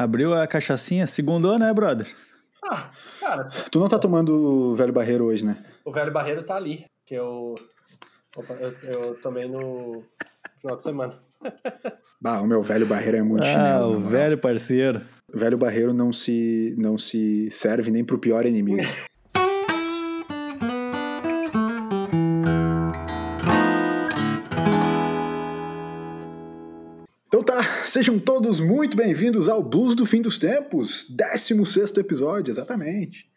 Abriu a cachaçinha, segundou, né, brother? Ah, cara. Tu não tá tomando o velho barreiro hoje, né? O velho barreiro tá ali, que eu. Opa, eu, eu tomei no final de semana. Bah, o meu velho barreiro é muito ah, chinelo. o velho parceiro. O velho barreiro não se, não se serve nem pro pior inimigo. sejam todos muito bem-vindos ao Blues do Fim dos Tempos, 16 episódio, exatamente.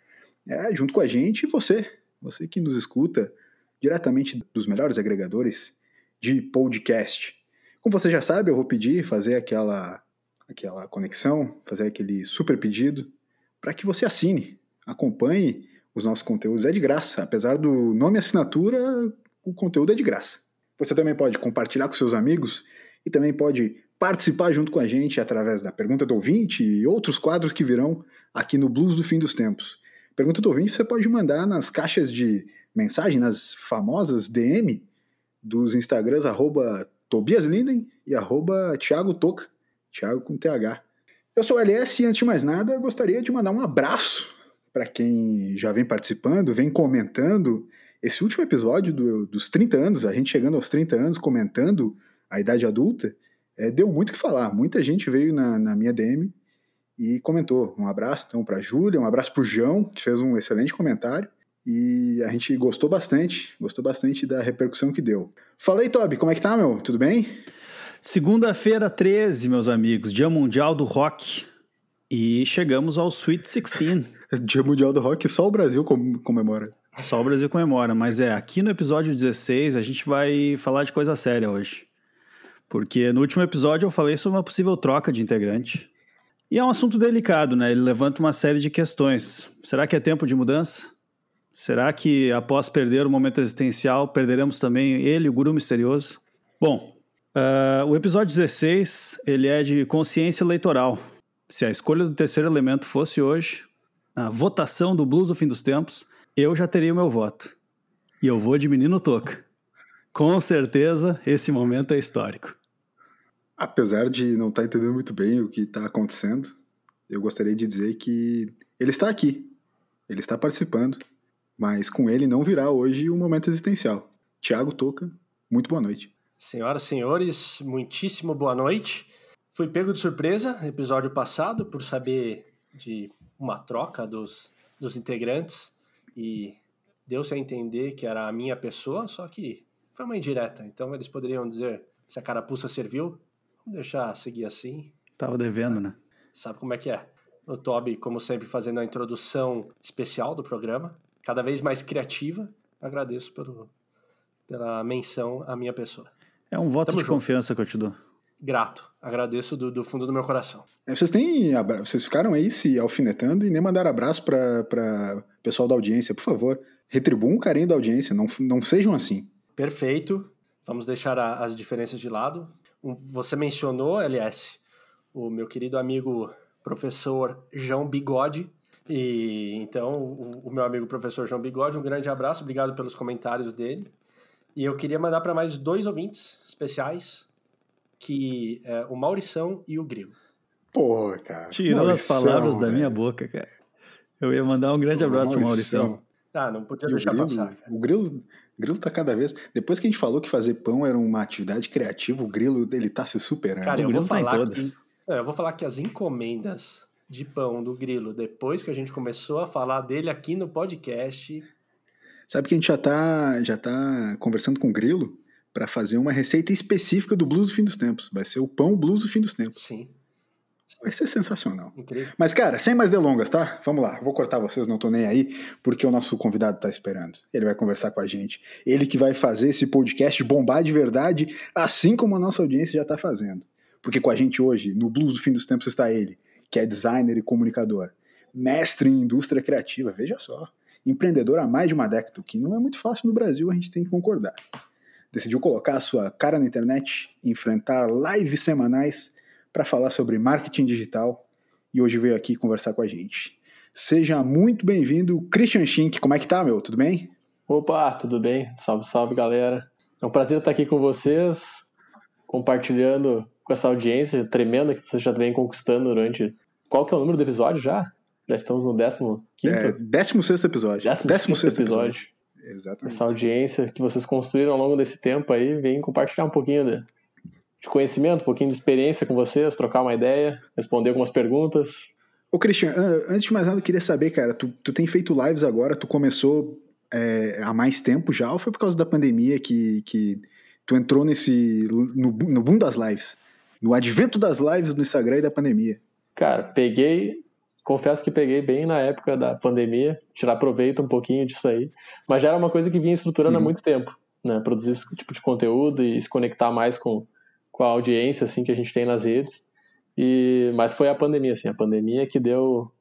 É, junto com a gente, você, você que nos escuta diretamente dos melhores agregadores de podcast. Como você já sabe, eu vou pedir, fazer aquela, aquela conexão, fazer aquele super pedido para que você assine, acompanhe os nossos conteúdos. É de graça, apesar do nome e assinatura, o conteúdo é de graça. Você também pode compartilhar com seus amigos e também pode participar junto com a gente através da Pergunta do Ouvinte e outros quadros que virão aqui no Blues do Fim dos Tempos. Pergunta do Ouvinte você pode mandar nas caixas de mensagem, nas famosas DM dos Instagrams arroba Tobias Linden e arroba Thiago Toca, Thiago com TH. Eu sou o LS e antes de mais nada gostaria de mandar um abraço para quem já vem participando, vem comentando esse último episódio do, dos 30 anos, a gente chegando aos 30 anos comentando a idade adulta é, deu muito o que falar. Muita gente veio na, na minha DM e comentou. Um abraço então para a Júlia, um abraço para o João, que fez um excelente comentário. E a gente gostou bastante, gostou bastante da repercussão que deu. Falei, Toby, como é que tá, meu? Tudo bem? Segunda-feira 13, meus amigos, Dia Mundial do Rock. E chegamos ao Sweet 16. Dia Mundial do Rock, só o Brasil comemora. Só o Brasil comemora, mas é, aqui no episódio 16 a gente vai falar de coisa séria hoje. Porque no último episódio eu falei sobre uma possível troca de integrante. E é um assunto delicado, né? Ele levanta uma série de questões. Será que é tempo de mudança? Será que após perder o momento existencial, perderemos também ele, o guru misterioso? Bom, uh, o episódio 16, ele é de consciência eleitoral. Se a escolha do terceiro elemento fosse hoje, a votação do Blues do Fim dos Tempos, eu já teria o meu voto. E eu vou de menino toca. Com certeza, esse momento é histórico. Apesar de não estar tá entendendo muito bem o que está acontecendo, eu gostaria de dizer que ele está aqui, ele está participando, mas com ele não virá hoje um momento existencial. Tiago Toca, muito boa noite. Senhoras e senhores, muitíssimo boa noite. Fui pego de surpresa episódio passado por saber de uma troca dos, dos integrantes e deu-se a entender que era a minha pessoa, só que foi uma indireta, então eles poderiam dizer se a carapuça serviu. Vamos deixar seguir assim. Tava devendo, né? Sabe como é que é? O Toby, como sempre, fazendo a introdução especial do programa, cada vez mais criativa. Agradeço pelo, pela menção à minha pessoa. É um voto Tamo de junto. confiança que eu te dou. Grato. Agradeço do, do fundo do meu coração. É, Vocês têm. Vocês ficaram aí se alfinetando e nem mandaram abraço para pessoal da audiência. Por favor, retribuam o carinho da audiência. Não, não sejam assim. Perfeito. Vamos deixar a- as diferenças de lado. Você mencionou, LS, o meu querido amigo professor João Bigode. E então, o, o meu amigo professor João Bigode, um grande abraço, obrigado pelos comentários dele. E eu queria mandar para mais dois ouvintes especiais, que é o Maurição e o Grilo. Porra, cara. Tirou as Maurição, palavras da velho. minha boca, cara. Eu ia mandar um grande abraço pro Maurição. Ah, não podia E o deixar grilo, passar. cara. o grilo, o grilo tá cada vez. Depois que a gente falou que fazer pão era uma atividade criativa, o grilo ele tá se superando. Cara, O eu Grilo vou tá em falar todas. que, é, eu vou falar que as encomendas de pão do Grilo, depois que a gente começou a falar dele aqui no podcast, Sabe que a gente já tá, já tá conversando com o grilo para fazer uma receita específica do blues do fim dos tempos. Vai ser o pão blues do fim dos tempos. sim, Vai ser sensacional. incrível. Mas, cara, sem mais delongas, tá? Vamos lá. Vou cortar vocês, não tô nem aí, porque o nosso convidado tá esperando. Ele vai conversar com a gente. Ele que vai fazer esse podcast bombar de verdade, assim como a nossa audiência já tá fazendo. Porque com a gente hoje, no Blues do Fim dos Tempos, está ele, que é designer e comunicador, mestre em indústria criativa, veja só. Empreendedor há mais de uma década, o que não é muito fácil no Brasil, a gente tem que concordar. Decidiu colocar a sua cara na internet, enfrentar lives semanais para falar sobre marketing digital e hoje veio aqui conversar com a gente. Seja muito bem-vindo, Christian Schink. Como é que tá, meu? Tudo bem? Opa, tudo bem? Salve, salve, galera. É um prazer estar aqui com vocês, compartilhando com essa audiência tremenda que vocês já vêm conquistando durante Qual que é o número do episódio já? Já estamos no 15 É, 16 episódio. 16 episódio. Exatamente. Essa audiência que vocês construíram ao longo desse tempo aí, vem compartilhar um pouquinho de, de conhecimento, um pouquinho de experiência com vocês, trocar uma ideia, responder algumas perguntas. Ô, Christian, an- antes de mais nada, eu queria saber, cara, tu, tu tem feito lives agora, tu começou é, há mais tempo já, ou foi por causa da pandemia que, que tu entrou nesse. No, no boom das lives? No advento das lives no Instagram e da pandemia? Cara, peguei, confesso que peguei bem na época da pandemia, tirar proveito um pouquinho disso aí, mas já era uma coisa que vinha estruturando há Uhum. muito tempo, né? Produzir esse tipo de conteúdo e se conectar mais com, com a audiência, assim, que a gente tem nas redes. E, mas foi a pandemia, assim, a pandemia que deu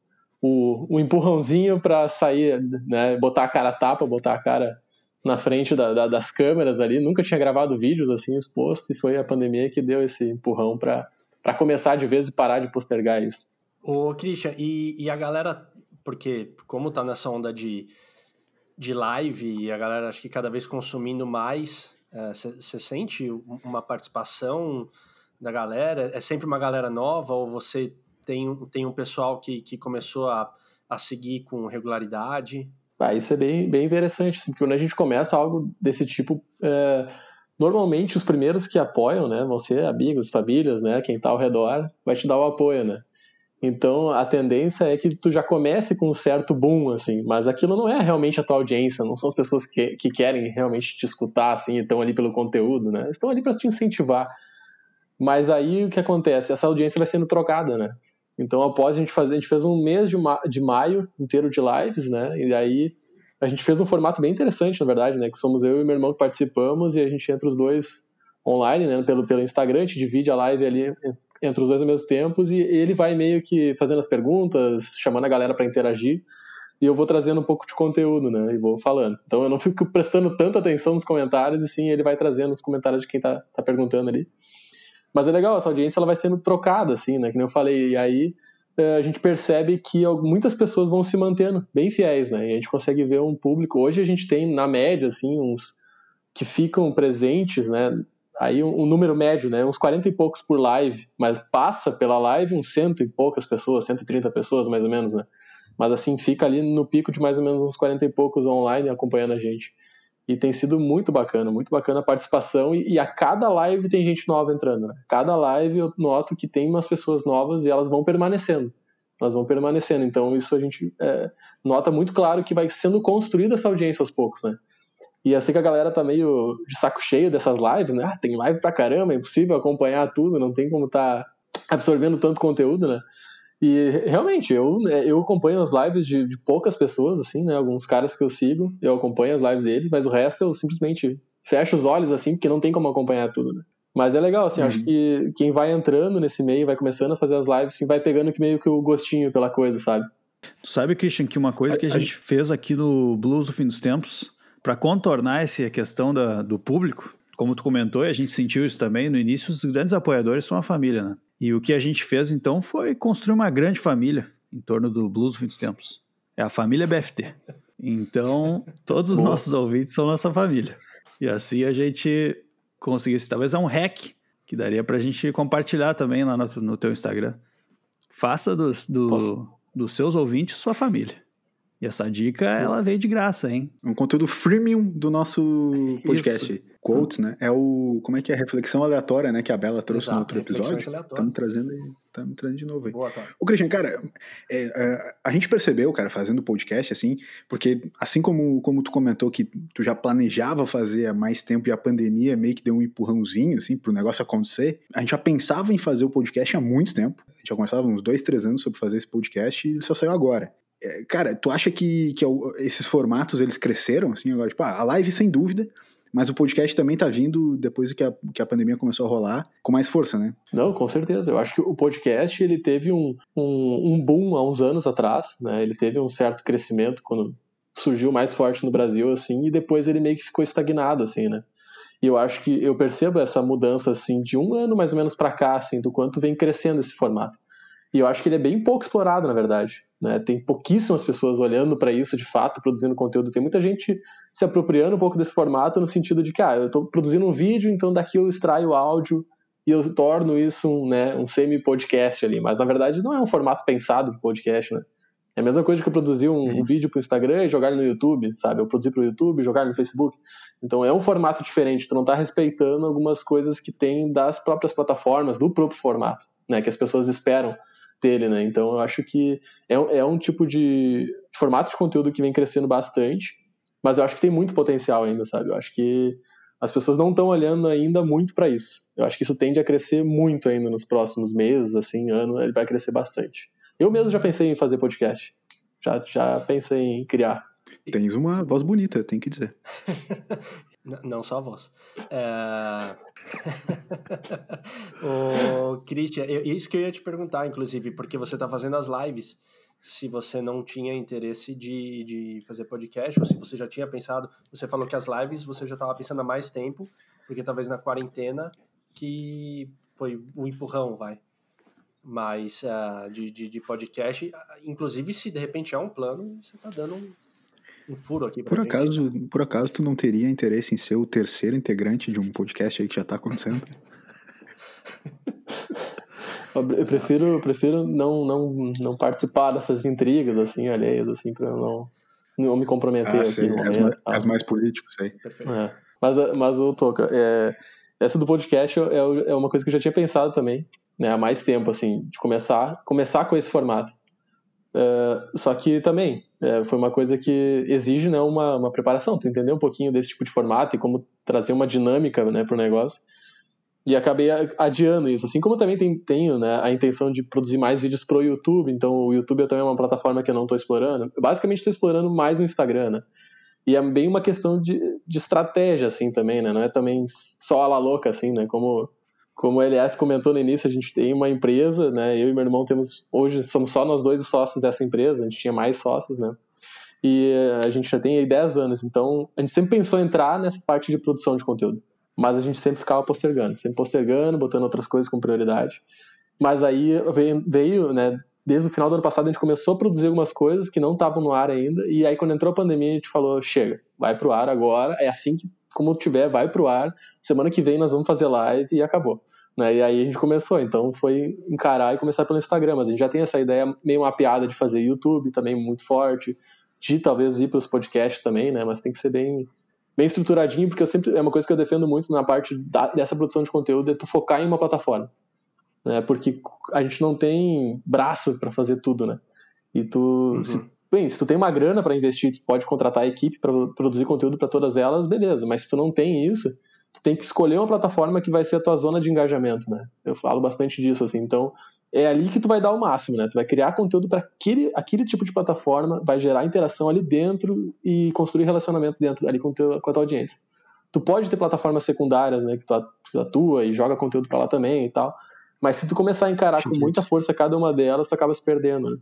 o, o empurrãozinho para sair, né? Botar a cara a tapa, botar a cara na frente da- da- das câmeras ali. Nunca tinha gravado vídeos assim exposto e foi a pandemia que deu esse empurrão para para começar de vez e parar de postergar isso. Ô, Christian, e, e a galera, porque como tá nessa onda de, de live e a galera acho que cada vez consumindo mais, você sente um- uma participação da galera? É sempre uma galera nova ou você tem, tem um pessoal que, que começou a, a seguir com regularidade? Ah, isso é bem, bem interessante, assim, porque quando a gente começa algo desse tipo, é, normalmente os primeiros que apoiam, né, vão ser amigos, famílias, né, quem tá ao redor vai te dar o apoio, né. Então a tendência é que tu já comece com um certo boom, assim, mas aquilo não é realmente a tua audiência, não são as pessoas que, que querem realmente te escutar, assim, estão ali pelo conteúdo, né, estão ali para te incentivar. Mas aí o que acontece? Essa audiência vai sendo trocada, né? Então, após a gente fazer, a gente fez um mês de, ma de maio inteiro de lives, né? E aí a gente fez um formato bem interessante, na verdade, né? Que somos eu e meu irmão que participamos e a gente entra os dois online, né? Pelo, pelo Instagram, a gente divide a live ali entre os dois ao mesmo tempo e ele vai meio que fazendo as perguntas, chamando a galera para interagir e eu vou trazendo um pouco de conteúdo, né? E vou falando. Então eu não fico prestando tanta atenção nos comentários e sim ele vai trazendo os comentários de quem tá, tá perguntando ali. Mas é legal, essa audiência ela vai sendo trocada, assim, né? Que eu falei. E aí eh, a gente percebe que muitas pessoas vão se mantendo bem fiéis, né? E a gente consegue ver um público. Hoje a gente tem, na média, assim, uns que ficam presentes, né? Aí um, um número médio, né? Uns 40 e poucos por live, mas passa pela live uns cento e poucas pessoas, 130 pessoas mais ou menos, né? Mas assim, fica ali no pico de mais ou menos uns 40 e poucos online acompanhando a gente. E tem sido muito bacana, muito bacana a participação. E, e a cada live tem gente nova entrando. Né? Cada live eu noto que tem umas pessoas novas e elas vão permanecendo. Elas vão permanecendo. Então isso a gente é, nota muito claro que vai sendo construída essa audiência aos poucos, né? E eu sei que a galera tá meio de saco cheio dessas lives, né? Ah, tem live pra caramba, é impossível acompanhar tudo, não tem como tá absorvendo tanto conteúdo, né? E realmente, eu, né, eu acompanho as lives de, de poucas pessoas, assim, né? Alguns caras que eu sigo, eu acompanho as lives deles, mas o resto eu simplesmente fecho os olhos, assim, porque não tem como acompanhar tudo, né? Mas é legal, assim, Uhum. acho que quem vai entrando nesse meio, vai começando a fazer as lives, assim, vai pegando que meio que o gostinho pela coisa, sabe? Tu sabe, Christian, que uma coisa que a, A- a gente fez aqui no Blues do Fim dos Tempos, para contornar essa questão da, do público, como tu comentou, e a gente sentiu isso também, no início os grandes apoiadores são a família, né? E o que a gente fez então foi construir uma grande família em torno do Blues Fim dos Tempos. É a família BFT. Então, todos os Boa. nossos ouvintes são nossa família. E assim a gente conseguisse, talvez é um hack que daria pra gente compartilhar também lá no, no teu Instagram. Faça dos, do, dos seus ouvintes sua família. E essa dica, ela veio de graça, hein? Um conteúdo freemium do nosso podcast. Quotes, né? É o. Como é que é? A reflexão aleatória, né? Que a Bela trouxe no Exato, outro reflexões episódio. Estamos trazendo, tamo trazendo de novo aí. Boa, tá. Ô, Christian, cara, é, é, a gente percebeu, cara, fazendo podcast, assim, porque assim como, como tu comentou que tu já planejava fazer há mais tempo e a pandemia meio que deu um empurrãozinho, assim, pro negócio acontecer, a gente já pensava em fazer o podcast há muito tempo. A gente já conversava uns dois, três anos sobre fazer esse podcast e ele só saiu agora. É, cara, tu acha que, que o- esses formatos, eles cresceram, assim, agora? Tipo, a live, sem dúvida, mas o podcast também tá vindo, depois que a, que a pandemia começou a rolar, com mais força, né? Não, com certeza. Eu acho que o podcast ele teve um, um, um boom há uns anos atrás, né? Ele teve um certo crescimento quando surgiu mais forte no Brasil, assim, e depois ele meio que ficou estagnado, assim, né? E eu acho que eu percebo essa mudança, assim, de um ano mais ou menos para cá, assim, do quanto vem crescendo esse formato. E eu acho que ele é bem pouco explorado, na verdade. Né? Tem pouquíssimas pessoas olhando para isso de fato, produzindo conteúdo. Tem muita gente se apropriando um pouco desse formato no sentido de que, ah, eu estou produzindo um vídeo, então daqui eu extraio o áudio e eu torno isso um, né, um semi-podcast ali. Mas na verdade não é um formato pensado para podcast, né? É a mesma coisa que eu produzir um, um uhum. vídeo para o Instagram e jogar no YouTube, sabe? Eu produzir para o YouTube, jogar no Facebook. Então é um formato diferente. Tu não está respeitando algumas coisas que tem das próprias plataformas, do próprio formato, né? Que as pessoas esperam dele, né? Então eu acho que é, é um tipo de formato de conteúdo que vem crescendo bastante, mas eu acho que tem muito potencial ainda, sabe? Eu acho que as pessoas não estão olhando ainda muito para isso. Eu acho que isso tende a crescer muito ainda nos próximos meses, assim, ano, ele vai crescer bastante. Eu mesmo já pensei em fazer podcast. Já, já pensei em criar. Tens uma voz bonita, tem que dizer. Não só a voz. É... o Christian, isso que eu ia te perguntar, inclusive, porque você está fazendo as lives. Se você não tinha interesse de, de fazer podcast, ou se você já tinha pensado. Você falou que as lives você já estava pensando há mais tempo, porque talvez na quarentena que foi um empurrão, vai. Mas uh, de, de, de, podcast, inclusive se de repente é um plano, você está dando um, furo aqui. Por acaso, por acaso tu não teria interesse em ser o terceiro integrante de um podcast aí que já está acontecendo? Eu prefiro, prefiro não, não, não participar dessas intrigas assim alheias assim para não não me comprometer ah, aqui no momento. As mais, as mais políticos aí. Perfeito. É. Mas, mas o Toca, é, essa do podcast é, é uma coisa que eu já tinha pensado também, né, há mais tempo assim, de começar começar com esse formato. Uh, só que também é, foi uma coisa que exige né, uma, uma preparação, tu entender um pouquinho desse tipo de formato e como trazer uma dinâmica né, para o negócio. E acabei adiando isso. Assim como também tem, tenho né, a intenção de produzir mais vídeos pro YouTube, então o YouTube também é uma plataforma que eu não estou explorando. Basicamente estou explorando mais o Instagram, né? E é bem uma questão de, de estratégia, assim, também, né? Não é também só a la louca, assim, né? Como como o Elias comentou no início, a gente tem uma empresa, né? Eu e meu irmão temos, hoje somos só nós dois os sócios dessa empresa, a gente tinha mais sócios, né? E a gente já tem aí 10 anos, então a gente sempre pensou em entrar nessa parte de produção de conteúdo, mas a gente sempre ficava postergando, sempre postergando, botando outras coisas como prioridade. Mas aí veio, veio né? Desde o final do ano passado a gente começou a produzir algumas coisas que não estavam no ar ainda, e aí quando entrou a pandemia a gente falou: chega, vai pro ar agora, é assim que como tiver, vai pro ar. Semana que vem nós vamos fazer live e acabou. Né? E aí a gente começou, então foi encarar e começar pelo Instagram, mas a gente já tem essa ideia meio mapeada de fazer YouTube também muito forte, de talvez ir para os podcasts também, né? Mas tem que ser bem, bem estruturadinho, porque eu sempre é uma coisa que eu defendo muito na parte da, dessa produção de conteúdo é tu focar em uma plataforma, né? Porque a gente não tem braço para fazer tudo, né? E tu, uhum. se Bem, se tu tem uma grana para investir, tu pode contratar a equipe para produzir conteúdo para todas elas, beleza. Mas se tu não tem isso, tu tem que escolher uma plataforma que vai ser a tua zona de engajamento, né? Eu falo bastante disso, assim. Então, é ali que tu vai dar o máximo, né? Tu vai criar conteúdo para aquele, aquele tipo de plataforma, vai gerar interação ali dentro e construir relacionamento dentro ali com, teu, com a tua audiência. Tu pode ter plataformas secundárias, né? Que tu atua e joga conteúdo para lá também e tal. Mas se tu começar a encarar com muita força cada uma delas, tu acaba se perdendo, né?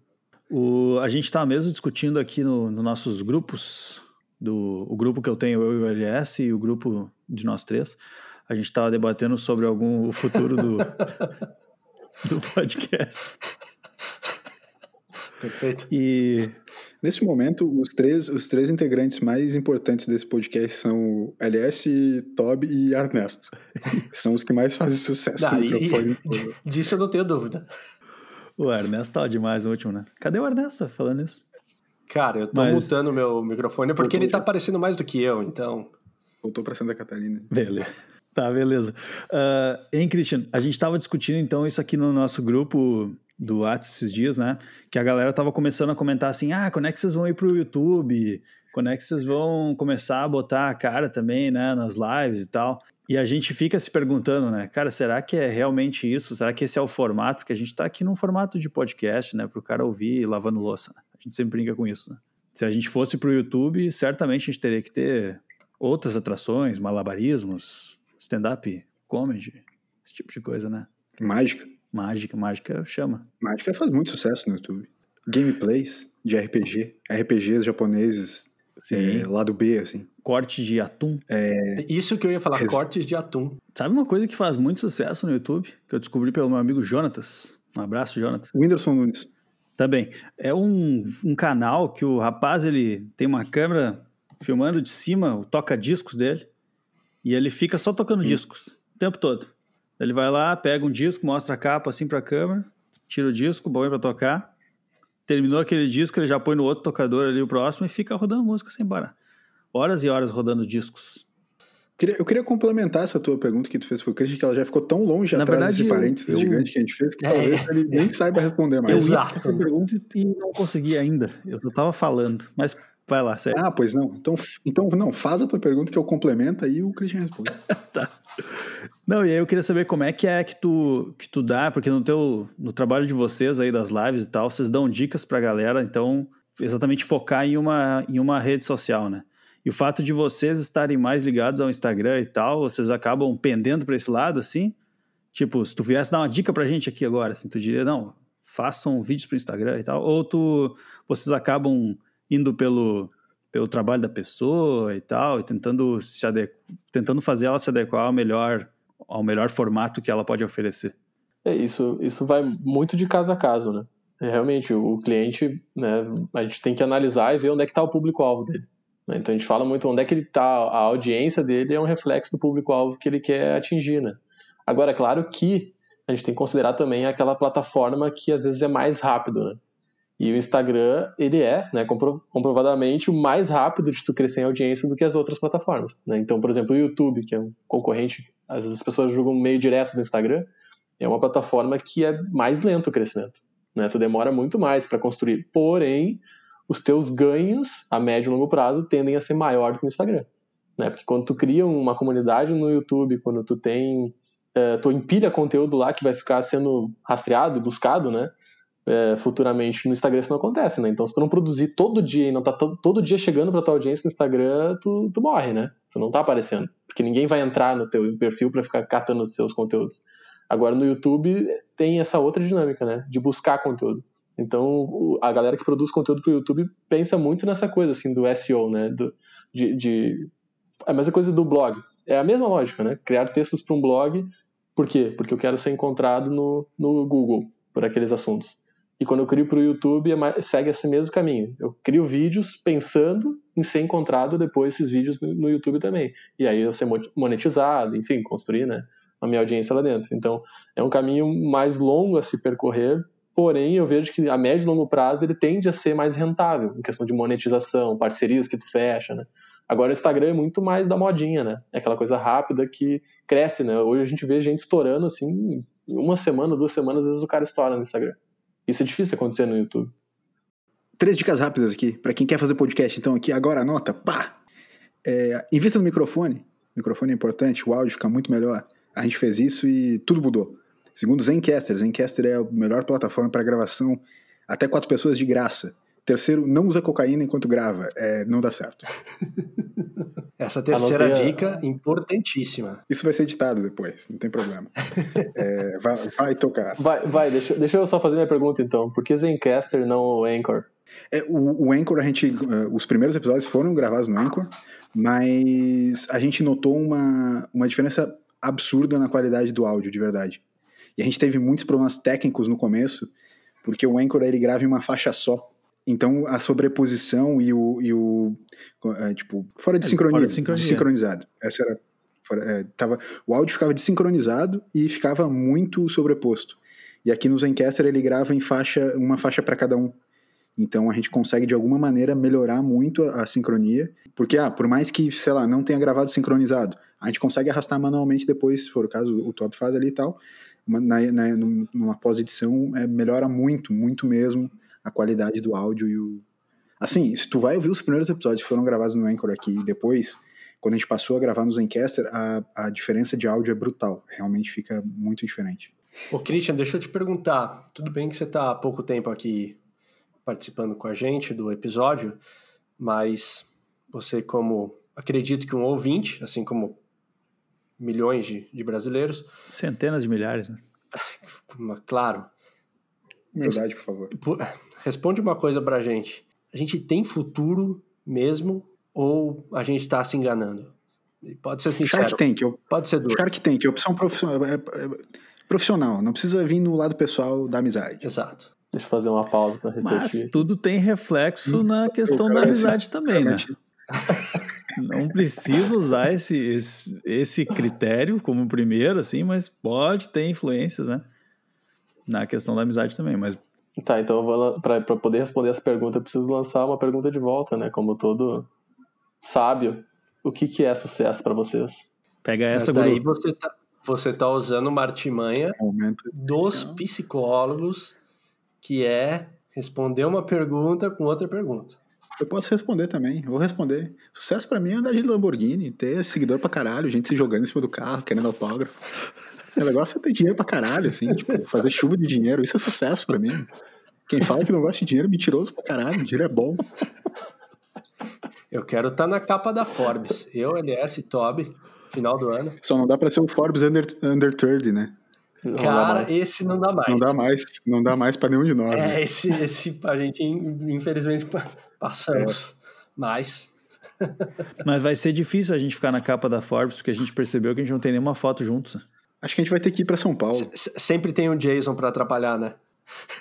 O, a gente está mesmo discutindo aqui nos no nossos grupos, do, o grupo que eu tenho, eu e o LS, e o grupo de nós três. A gente estava debatendo sobre algum o futuro do, do podcast. Perfeito. E nesse momento, os três, os três integrantes mais importantes desse podcast são o LS, Toby e Ernesto. são os que mais fazem sucesso não, no microfone. Disso eu não tenho dúvida. O Ernesto tá demais no último, né? Cadê o Ernesto falando isso? Cara, eu tô Mas... mutando meu microfone porque ele tá aparecendo mais do que eu, então. Voltou pra Santa Catarina. Beleza. Tá, beleza. Uh, hein, Christian? A gente tava discutindo então isso aqui no nosso grupo do WhatsApp esses dias, né? Que a galera tava começando a comentar assim: ah, quando é que vocês vão ir pro YouTube? Quando é que vocês vão começar a botar a cara também, né, nas lives e tal? E a gente fica se perguntando, né, cara, será que é realmente isso? Será que esse é o formato? Porque a gente está aqui num formato de podcast, né, para o cara ouvir lavando louça. Né? A gente sempre brinca com isso, né? Se a gente fosse para o YouTube, certamente a gente teria que ter outras atrações, malabarismos, stand-up, comedy, esse tipo de coisa, né? Mágica. Mágica, mágica chama. Mágica faz muito sucesso no YouTube. Gameplays de RPG, RPGs japoneses Sim. É, lado B, assim. Corte de atum. É... Isso que eu ia falar, cortes de atum. Sabe uma coisa que faz muito sucesso no YouTube, que eu descobri pelo meu amigo Jonatas? Um abraço, Jonatas. Whindersson Nunes. Também. É um, um canal que o rapaz, ele tem uma câmera filmando de cima o toca-discos dele, e ele fica só tocando hum. discos o tempo todo. Ele vai lá, pega um disco, mostra a capa assim pra câmera, tira o disco, põe pra tocar. Terminou aquele disco, ele já põe no outro tocador ali o próximo e fica rodando música sem parar. Horas e horas rodando discos. Eu queria complementar essa tua pergunta que tu fez pro Christian, que ela já ficou tão longe Na atrás verdade, desse parênteses eu- gigante que a gente fez que É. talvez ele nem saiba responder mais. Eu Exato. ia pergunta e não consegui ainda. Eu eu tava falando, mas vai lá, sério. Ah, pois não. Então, então, não, faz a tua pergunta que eu complemento aí o Christian responde. Não, e aí eu queria saber como é que é que tu, que tu dá, porque no teu no trabalho de vocês aí das lives e tal, vocês dão dicas pra galera, então exatamente focar em uma em uma rede social, né? E o fato de vocês estarem mais ligados ao Instagram e tal, vocês acabam pendendo pra esse lado assim? Tipo, se tu viesse dar uma dica pra gente aqui agora, assim, tu diria, não, façam vídeos pro Instagram e tal, ou tu vocês acabam indo pelo pelo trabalho da pessoa e tal, e tentando se ade- tentando fazer ela se adequar ao melhor ao melhor formato que ela pode oferecer. É, isso, isso vai muito de caso a caso, né? É, realmente, o cliente, né, a gente tem que analisar e ver onde é que está o público-alvo dele. né? Então a gente fala muito onde é que ele está, a audiência dele é um reflexo do público-alvo que ele quer atingir, né? Agora, é claro que a gente tem que considerar também aquela plataforma que às vezes é mais rápido, né? E o Instagram, ele é, né, compro- comprovadamente, o mais rápido de tu crescer em audiência do que as outras plataformas. Né? Então, por exemplo, o YouTube, que é um concorrente, às vezes as pessoas julgam meio direto no Instagram, é uma plataforma que é mais lento o crescimento. Né? Tu demora muito mais para construir. Porém, os teus ganhos a médio e longo prazo tendem a ser maior do que no Instagram. Né? Porque quando tu cria uma comunidade no YouTube, quando tu tem. eh, tu empilha conteúdo lá que vai ficar sendo rastreado e buscado, né? Eh, futuramente no Instagram isso não acontece, né? Então, se tu não produzir todo dia e não tá to- todo dia chegando pra tua audiência no Instagram, tu, tu morre, né? Tu não tá aparecendo. Porque ninguém vai entrar no teu perfil pra ficar catando os seus conteúdos. Agora no YouTube tem essa outra dinâmica, né? De buscar conteúdo. Então a galera que produz conteúdo pro YouTube pensa muito nessa coisa assim do SEO, né? Do, de, de... É a mesma coisa do blog. É a mesma lógica, né? Criar textos para um blog. Por quê? Porque eu quero ser encontrado no, no Google por aqueles assuntos. E quando eu crio para o YouTube, é segue esse mesmo caminho. Eu crio vídeos pensando em ser encontrado depois esses vídeos no, YouTube também. E aí eu ser mo- monetizado, enfim, construir né, a minha audiência lá dentro. Então, é um caminho mais longo a se percorrer, porém eu vejo que a médio e longo prazo ele tende a ser mais rentável, em questão de monetização, parcerias que tu fecha, né? Agora o Instagram é muito mais da modinha, né? É aquela coisa rápida que cresce, né? Hoje a gente vê gente estourando assim, uma semana, duas semanas, às vezes o cara estoura no Instagram. Isso é difícil acontecer no YouTube. Três dicas rápidas aqui, para quem quer fazer podcast, então aqui agora anota, pá! É, invista no microfone, o microfone é importante, o áudio fica muito melhor. A gente fez isso e tudo mudou. Segundo o Zencaster, Zencaster é a melhor plataforma para gravação, até quatro pessoas de graça. Terceiro, não usa cocaína enquanto grava, é, não dá certo. Essa terceira Anotei a- dica, importantíssima. Isso vai ser editado depois, não tem problema. É, vai, vai tocar. Vai, vai deixa, deixa eu só fazer minha pergunta então. Por que Zencaster e não o Anchor? É, o, o Anchor, a gente, eh, os primeiros episódios foram gravados no Anchor, mas a gente notou uma, uma diferença absurda na qualidade do áudio, de verdade. E a gente teve muitos problemas técnicos no começo, porque o Anchor ele grava em uma faixa só. Então a sobreposição e o, e o eh, tipo, fora de É, sincronia, fora de sincronia. desincronizado. Essa era eh, tava, o áudio ficava desincronizado e ficava muito sobreposto. E aqui no Zencaster ele grava em faixa, uma faixa para cada um. Então a gente consegue de alguma maneira melhorar muito a, a sincronia, porque ah, por mais que, sei lá, não tenha gravado sincronizado, a gente consegue arrastar manualmente depois, se for o caso, o Top faz ali e tal. Uma- Na, na, num- numa pós-edição é, melhora muito, muito mesmo a qualidade do áudio e o. Assim, se tu vai ouvir os primeiros episódios que foram gravados no Anchor aqui e depois, quando a gente passou a gravar no Zencaster, a, a diferença de áudio é brutal. Realmente fica muito diferente. Ô, Christian, deixa eu te perguntar. Tudo bem que você está há pouco tempo aqui participando com a gente do episódio, mas você, como acredito que um ouvinte, assim como milhões de, de brasileiros, Centenas de milhares, né? claro, Humildade, por favor. responde uma coisa pra gente. A gente tem futuro mesmo ou a gente está se enganando? Pode ser sincero, Shark Tank, eu, pode ser duro. Shark Tank, opção profissional, é, é, profissional, não precisa vir no lado pessoal da amizade. Exato. Deixa eu fazer uma pausa para Mas refletir. tudo tem reflexo na questão da amizade também, né? Não precisa usar esse, esse, esse critério como primeiro, assim, mas pode ter influências, né? Na questão da amizade também, mas Tá, então para poder responder essa pergunta, eu preciso lançar uma pergunta de volta, né? Como todo sábio, o que, que é sucesso para vocês? Pega essa, Mas daí você tá, você tá usando uma artimanha dos psicólogos, que é responder uma pergunta com outra pergunta. Eu posso responder também, vou responder. Sucesso para mim é andar de Lamborghini, ter seguidor pra caralho, gente se jogando em cima do carro, querendo autógrafo. O negócio é ter dinheiro pra caralho, assim, tipo, fazer chuva de dinheiro, isso é sucesso para mim. Quem fala que não gosta de dinheiro é mentiroso pra caralho, dinheiro é bom. Eu quero estar tá na capa da Forbes. Eu, LS, Toby, final do ano. Só não dá pra ser o Forbes Under, under 30, né? Não Cara, esse não dá mais. Não dá mais, não dá mais pra nenhum de nós. É, né? esse, esse a gente infelizmente passamos. É. Mas. Mas vai ser difícil a gente ficar na capa da Forbes, porque a gente percebeu que a gente não tem nenhuma foto juntos. Acho que a gente vai ter que ir pra São Paulo. S sempre tem um Jason para atrapalhar, né?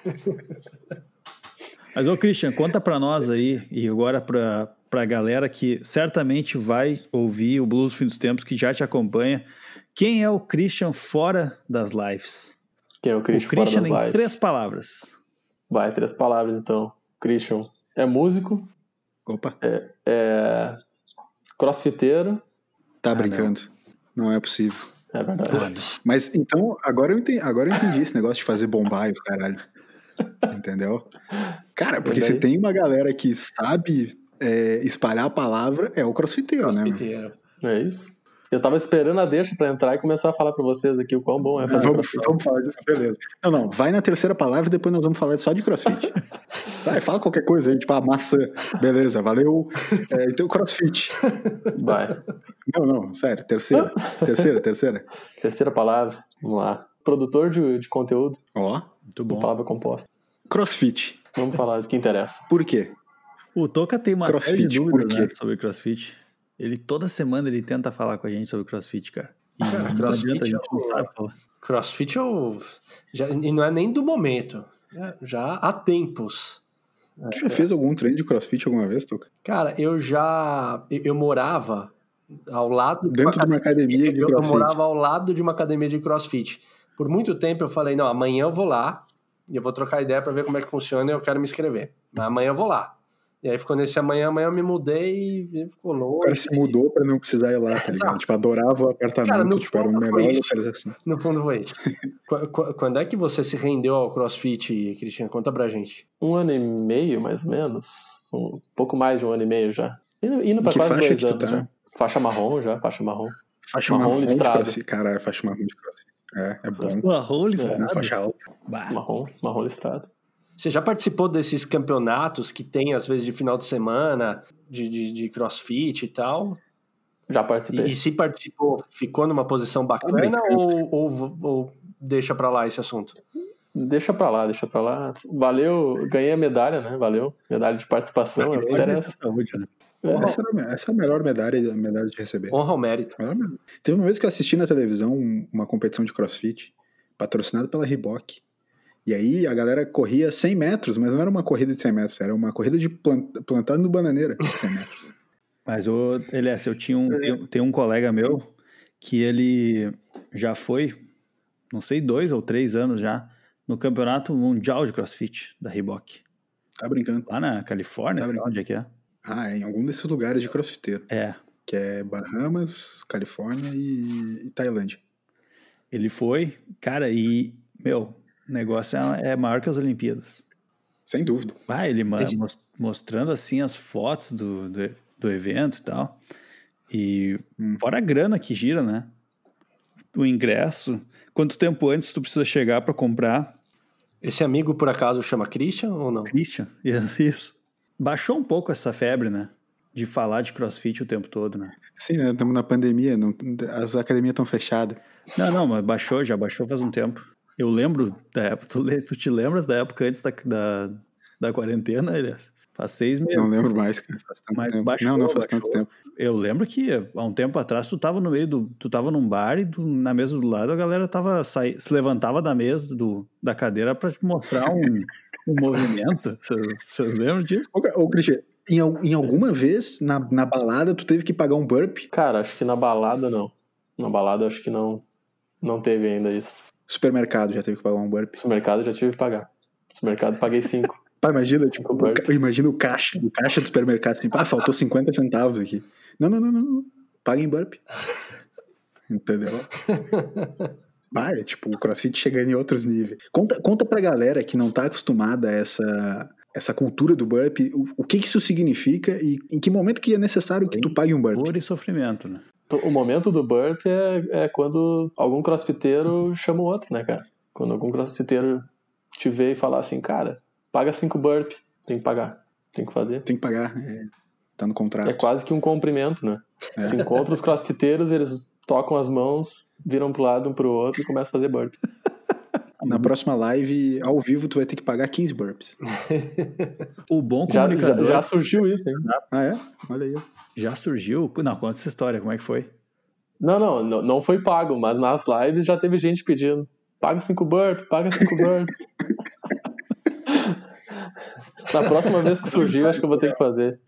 Mas, ô Christian, conta pra nós aí, e agora pra, pra galera que certamente vai ouvir o Blues Fim dos Tempos, que já te acompanha. Quem é o Christian fora das lives? Quem é o Christian, o Christian fora das em lives? três palavras. Vai, três palavras então. Christian é músico. Opa. É, é crossfiteiro. Tá ah, brincando. Não. não. é possível. É verdade. Mas então, agora eu entendi, agora eu entendi esse negócio de fazer bombaios, caralho. Entendeu? Cara, porque se tem uma galera que sabe é, espalhar a palavra, é o crossfiteiro, crossfiteiro. né? É isso. Eu tava esperando a deixa para entrar e começar a falar para vocês aqui o quão bom é fazer vamos, crossfit. Vamos falar de... Beleza. Não, não, vai na terceira palavra e depois nós vamos falar só de crossfit. vai, fala qualquer coisa aí, tipo, a maçã. Beleza, valeu. É, então, crossfit. Vai. Não, não, sério, terceira. terceira, terceira. Terceira palavra, vamos lá. Produtor de, de conteúdo. Ó, oh, muito bom. Palavra composta. Crossfit. Vamos falar do que interessa. Por quê? O Toca tem uma crossfit, por quê? Né, sobre crossfit. Ele toda semana ele tenta falar com a gente sobre CrossFit, cara. E cara, CrossFit, a gente não sabe falar. CrossFit é o... já, e não é nem do momento. É, já há tempos. Tu já é. fez algum treino de CrossFit alguma vez, Tuca? Cara, eu já eu, morava ao lado dentro de uma, de uma academia de eu, CrossFit. Eu morava ao lado de uma academia de CrossFit. Por muito tempo eu falei, não, amanhã eu vou lá e eu vou trocar ideia para ver como é que funciona e eu quero me inscrever. Mas amanhã eu vou lá. E aí ficou nesse amanhã, amanhã eu me mudei e ficou louco. O cara se mudou pra não precisar ir lá, tá ligado? tipo, adorava o apartamento, cara, tipo, era o melhor localização. No fundo foi isso. Quando é que você se rendeu ao crossfit, Cristian? Conta pra gente. Um ano e meio, mais ou menos. Um pouco mais de um ano e meio já. Indo pra quase dois anos tá? já. Faixa marrom já, faixa marrom. Faixa marrom, marrom listrado. Caralho, faixa marrom de crossfit. É, é bom. Marrom listrado. É, faixa alta. Marrom, marrom listrado. Você já participou desses campeonatos que tem, às vezes, de final de semana, de, de, de crossfit e tal? Já participei. E, e se participou, ficou numa posição bacana ou, ou, ou, deixa pra lá esse assunto? Deixa pra lá, deixa pra lá. Valeu, ganhei a medalha, né? Valeu. Medalha de participação, é, interessa. Saúde, né? É. Essa, essa, é a melhor medalha, a medalha de receber. Honra ao mérito. Teve uma vez que eu assisti na televisão uma competição de crossfit, patrocinada pela Reebok. E aí a galera corria 100 metros, mas não era uma corrida de 100 metros, era uma corrida de plant, plantado no bananeira de 100 metros. mas, o Elias, eu tinha um, é. tem um colega meu que ele já foi, não sei, dois ou três anos já, no campeonato mundial de crossfit da Reebok. Tá brincando? Lá na Califórnia, tá onde é que é? Ah, é em algum desses lugares de crossfiteiro. É. Que é Bahamas, Califórnia e, e Tailândia. Ele foi, cara, e, meu, o negócio é, é maior que as Olimpíadas. Sem dúvida. Ah, ele mostrando assim as fotos do, do, do evento e tal. E fora a grana que gira, né? O ingresso. Quanto tempo antes tu precisa chegar para comprar? Esse amigo, por acaso, chama Christian ou não? Christian, isso. Baixou um pouco essa febre, né? De falar de crossfit o tempo todo, né? Sim, né? Estamos na pandemia, não, as academias estão fechadas. Não, não, mas baixou, já baixou faz um tempo. Eu lembro da época, tu, tu te lembras da época antes da, da, da quarentena, aliás? Faz seis meses. Não lembro mais, cara. Faz tanto Mas tempo. Baixou, não, não faz baixou. tanto tempo. Eu lembro que há um tempo atrás tu tava no meio do. Tu tava num bar e do, na mesa do lado a galera tava sai, se levantava da mesa, do, da cadeira para te mostrar um, um movimento. Você lembra disso? Ô, ô Cristian, Em, em alguma vez, na, na balada, tu teve que pagar um burp? Cara, acho que na balada não. Na balada acho que não, não teve ainda isso. Supermercado já teve que pagar um burp. Supermercado já tive que pagar. Supermercado paguei 5. Pá, imagina, tipo, Um o imagina o caixa, o caixa do supermercado assim, pá, faltou 50 centavos aqui. Não, não, não, não, não. paga em burp. Entendeu? Ah, é tipo, o CrossFit chegando em outros níveis. Conta, conta pra galera que não tá acostumada a essa, essa cultura do burp, o, o que que isso significa e em que momento que é necessário que tu pague um burp. Dor e sofrimento, né? O momento do burp é, é quando algum crossfiteiro chama o outro, né, cara? Quando algum crossfiteiro te vê e falar assim, cara, paga 5 burp, tem que pagar, tem que fazer. Tem que pagar, é, tá no contrato. É quase que um cumprimento, né? Se encontra os crossfiteiros, eles tocam as mãos, viram pro lado um pro outro e começam a fazer burp. Na próxima live, ao vivo, tu vai ter que pagar 15 burps. O bom Já, já, comunicador já surgiu isso, hein? Ah, é? Olha aí. já surgiu. Não, conta essa história, como é que foi? Não, não, não, não foi pago, mas nas lives já teve gente pedindo. Paga 5 burp, paga 5 burp. Na próxima vez que surgir, acho que eu vou ter que fazer.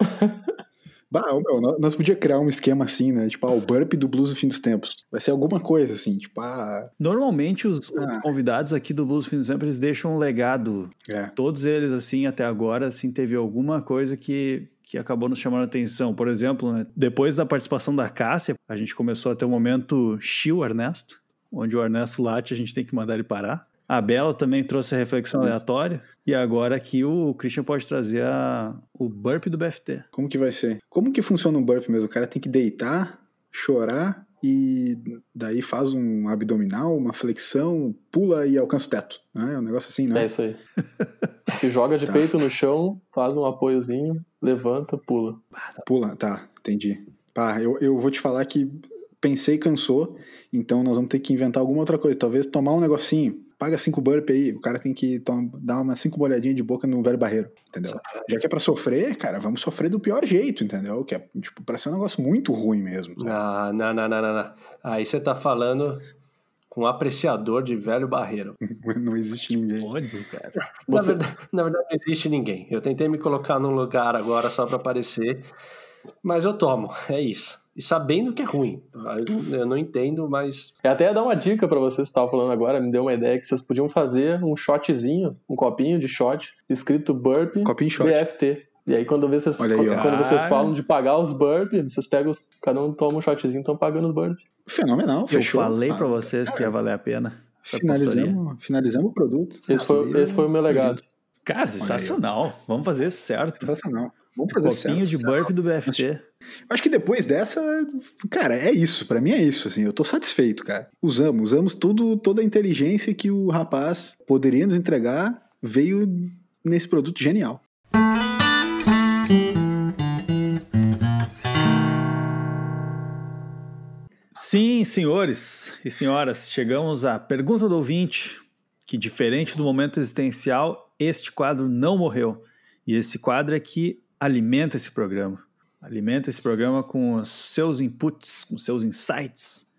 Bah, meu, nós- podíamos criar um esquema assim, né? Tipo, ah, o burp do blues do fim dos tempos. Vai ser alguma coisa assim, tipo, ah, Normalmente os, os Ah. convidados aqui do Blues Fim do Tempo, eles deixam um legado. é. Todos eles, assim, até agora, assim, teve alguma coisa que, que acabou nos chamando a atenção. Por exemplo, né, depois da participação da Cássia, a gente começou a ter um momento chill Ernesto, onde o Ernesto late, a gente tem que mandar ele parar. A Bela também trouxe a reflexão aleatória. E agora aqui o Christian pode trazer a, o burp do BFT. Como que vai ser? Como que funciona um burp mesmo? O cara tem que deitar, chorar e daí faz um abdominal, uma flexão, pula e alcança o teto. Né? É um negócio assim, É né? isso aí. Se joga de Tá. peito no chão, faz um apoiozinho, levanta, pula. Pula, tá, entendi. Pá, eu, eu vou te falar que pensei e cansou, então nós vamos ter que inventar alguma outra coisa. Talvez tomar um negocinho. Paga cinco burp aí, o cara tem que tom- dar umas cinco molhadinhas de boca no velho barreiro, entendeu? Já que é pra sofrer, cara, vamos sofrer do pior jeito, entendeu? Que é, tipo, pra ser um negócio muito ruim mesmo. Ah, não, não, não, não, não. Aí você tá falando com um apreciador de velho barreiro. Não existe ninguém. Pode, cara. Na, Você- verdade, na verdade, não existe ninguém. Eu tentei me colocar num lugar agora só pra aparecer, mas eu tomo, é isso. E sabendo que é ruim. Eu, eu não entendo, mas. Eu até ia dar uma dica pra vocês que estavam falando agora, me deu uma ideia que vocês podiam fazer um shotzinho, um copinho de shot, escrito burp. BFT. E aí quando vocês, aí, quando vocês Ah. falam de pagar os burp, vocês pegam os, cada um toma um shotzinho e estão pagando os burp. Fenomenal, Eu fechou. falei Ah, pra vocês que ia valer a pena. Finalizamos, finalizamos o produto. Esse foi, esse foi o meu legado. Cara, sensacional. Vamos fazer isso certo. Sensacional. Vamos fazer Copinho certo. de burp do BFT. Acho que depois dessa, cara, é isso. Pra mim é isso. Assim, eu tô satisfeito, cara. Usamos, usamos tudo, toda a inteligência que o rapaz poderia nos entregar veio nesse produto genial. Sim, senhores e senhoras, chegamos à pergunta do ouvinte, que diferente do momento existencial, este quadro não morreu. E esse quadro é que alimenta esse programa. Alimenta esse programa com os seus inputs, com os seus insights,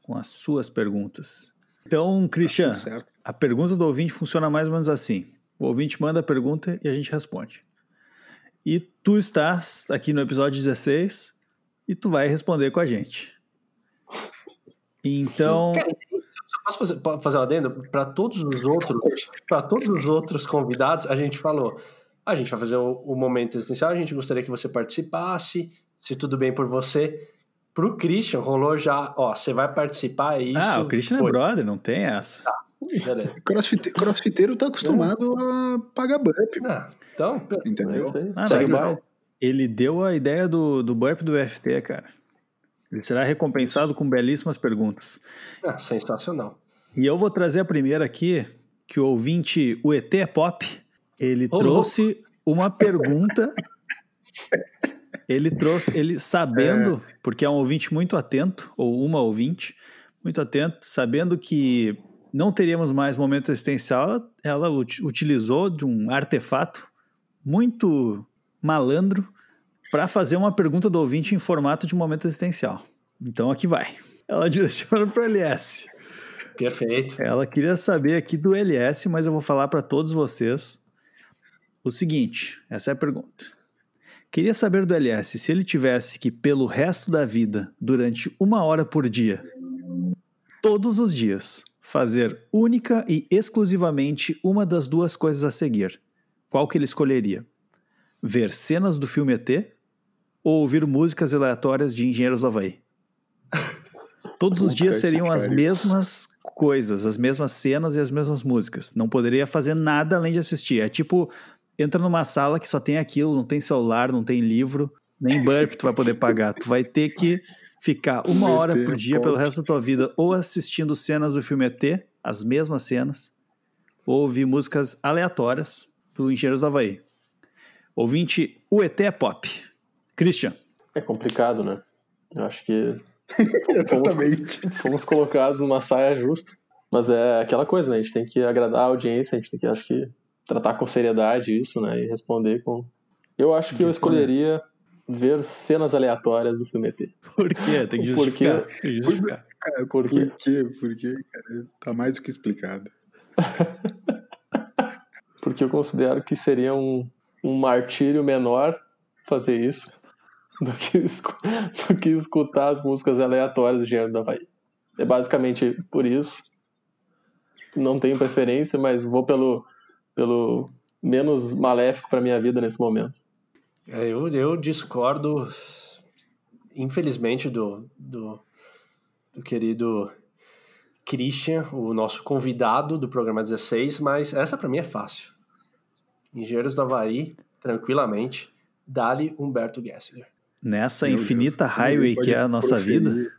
com as suas perguntas. Então, Christian, Tudo certo. a pergunta do ouvinte funciona mais ou menos assim. O ouvinte manda a pergunta e a gente responde. E tu estás aqui no episódio 16 e tu vai responder com a gente. Então, Cara, Posso fazer, posso fazer um adendo? Para todos os outros, para todos os outros convidados, a gente falou. A gente vai fazer o, o momento essencial, a gente gostaria que você participasse, se tudo bem por você. Pro Christian, rolou já, ó, você vai participar, é isso. ah, o Christian é foi. brother, não tem essa. Beleza. Crossfite, crossfiteiro tá acostumado a pagar burp, Ah, então, É entendeu? aí. Ah, Segue mas- o baile. Ele deu a ideia do, do burp do FT, cara. Ele será recompensado com belíssimas perguntas. ah, sensacional. E eu vou trazer a primeira aqui, que o ouvinte, o ET Pop, ele Ô, trouxe uma pergunta. Ele trouxe, ele sabendo, porque é um ouvinte muito atento, ou uma ouvinte, muito atento, sabendo que não teríamos mais momento existencial, ela, ela ut- utilizou de um artefato muito malandro para fazer uma pergunta do ouvinte em formato de momento existencial. Então aqui vai. Ela direciona para o LS. Perfeito. Ela queria saber aqui do LS, mas eu vou falar para todos vocês o seguinte: essa é a pergunta. Queria saber do LS se ele tivesse que, pelo resto da vida, durante uma hora por dia, todos os dias, fazer única e exclusivamente uma das duas coisas a seguir, qual que ele escolheria? Ver cenas do filme ET ou ouvir músicas aleatórias de Engenheiros do Havaí? Todos os dias seriam as mesmas coisas, as mesmas cenas e as mesmas músicas. Não poderia fazer nada além de assistir. É tipo, entra numa sala que só tem aquilo, não tem celular, não tem livro, nem burp tu vai poder pagar. Tu vai ter que ficar uma ET hora por dia pelo resto da tua vida ou assistindo cenas do filme ET, as mesmas cenas, ou ouvir músicas aleatórias do Engenheiros do Havaí. Ouvinte, o ET é pop. Christian, É complicado, né? Eu acho que Exatamente. fomos colocados numa saia justa. Mas é aquela coisa, né? A gente tem que agradar a audiência, a gente tem que, acho que, tratar com seriedade isso, né? E responder com. Eu acho que eu escolheria ver cenas aleatórias do filme ET. por quê? Tem que justificar. Tem que justificar. Cara, Por por quê? quê? Por quê, cara? Tá mais do que explicado. Porque eu considero que seria um, um martírio menor fazer isso do que, escu- do que escutar as músicas aleatórias do Engenheiro do Havaí. É basicamente por isso. Não tenho preferência, mas vou pelo, pelo menos maléfico para minha vida nesse momento. É, eu, eu discordo, infelizmente, do, do, do querido Christian, o nosso convidado do programa 16, mas essa pra mim é fácil. Engenheiros do Havaí, tranquilamente, dali Humberto Gessinger. Nessa Meu infinita Deus. highway que é a nossa proferir. vida,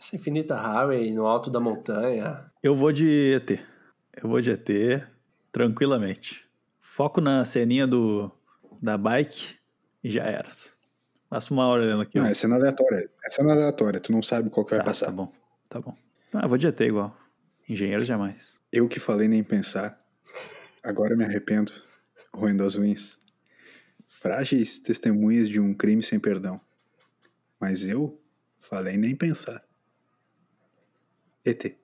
Essa infinita highway no alto da montanha. eu vou de ET. Eu vou de ET tranquilamente. Foco na ceninha do, da bike e já era. Passa uma hora olhando aqui. Não, ó. é cena aleatória. É cena aleatória. Tu não sabe qual que vai tá, passar. tá bom, tá bom. Ah, vou de ET igual. Engenheiro jamais. Eu que falei nem pensar. Agora me arrependo. Roendo as unhas. Frágeis testemunhas de um crime sem perdão. Mas eu falei nem pensar. ET.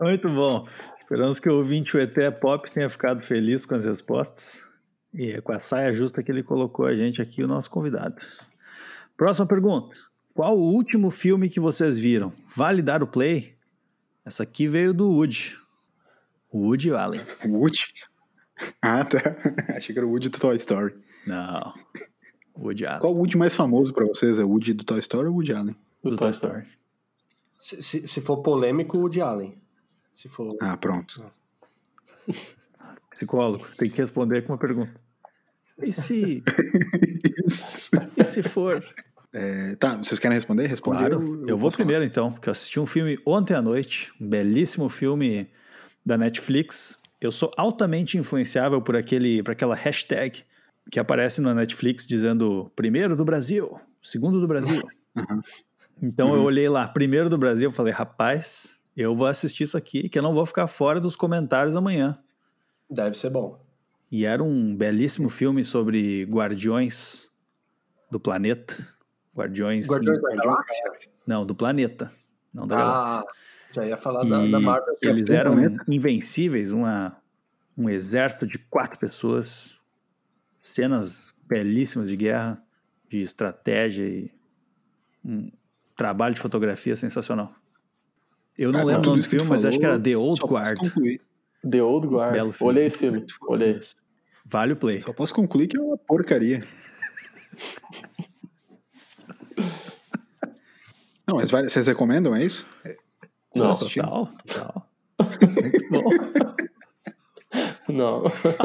Muito bom. Esperamos que o ouvinte o ET Pop tenha ficado feliz com as respostas. E é com a saia justa que ele colocou a gente aqui, o nosso convidado. Próxima pergunta. Qual o último filme que vocês viram? Vale dar o play? Essa aqui veio do Woody. Woody Allen. Woody? Ah, tá. Achei que era o Woody do Toy Story. Não. Woody Allen. Qual o Woody mais famoso pra vocês? É o Woody do Toy Story ou o Woody Allen? Do do Toy Toy Story. Story. Se, se, se for polêmico, o de Allen. Se for. Ah, pronto. Psicólogo, tem que responder com uma pergunta. E se, Isso. e se for? É, tá, vocês querem responder? Responder. Claro, eu, vou posso falar. primeiro então, porque eu assisti um filme ontem à noite, um belíssimo filme da Netflix. Eu sou altamente influenciável por aquele, por aquela hashtag que aparece na Netflix dizendo primeiro do Brasil, segundo do Brasil. Uhum. Então eu olhei lá, primeiro do Brasil, eu falei, rapaz, eu vou assistir isso aqui, que eu não vou ficar fora dos comentários amanhã. Deve ser bom. E era um belíssimo filme sobre guardiões do planeta. Guardiões. Guardiões da Galáxia? Não, do planeta. Não da Ah, galáxia. já ia falar da, da Marvel. eles Capitão eram Planeta. invencíveis, uma, um exército de quatro pessoas. Cenas belíssimas de guerra, de estratégia e um trabalho de fotografia sensacional. Eu não Ah, lembro o nome do filme, mas acho que era falou, The Old Guard. concluir- The Old Guard. Belo filme. Olhei esse filme. Olhei. Vale o play. Só posso concluir que é uma porcaria. Não, mas vocês recomendam, é isso? Não, Nossa. Total, total. Muito bom. não.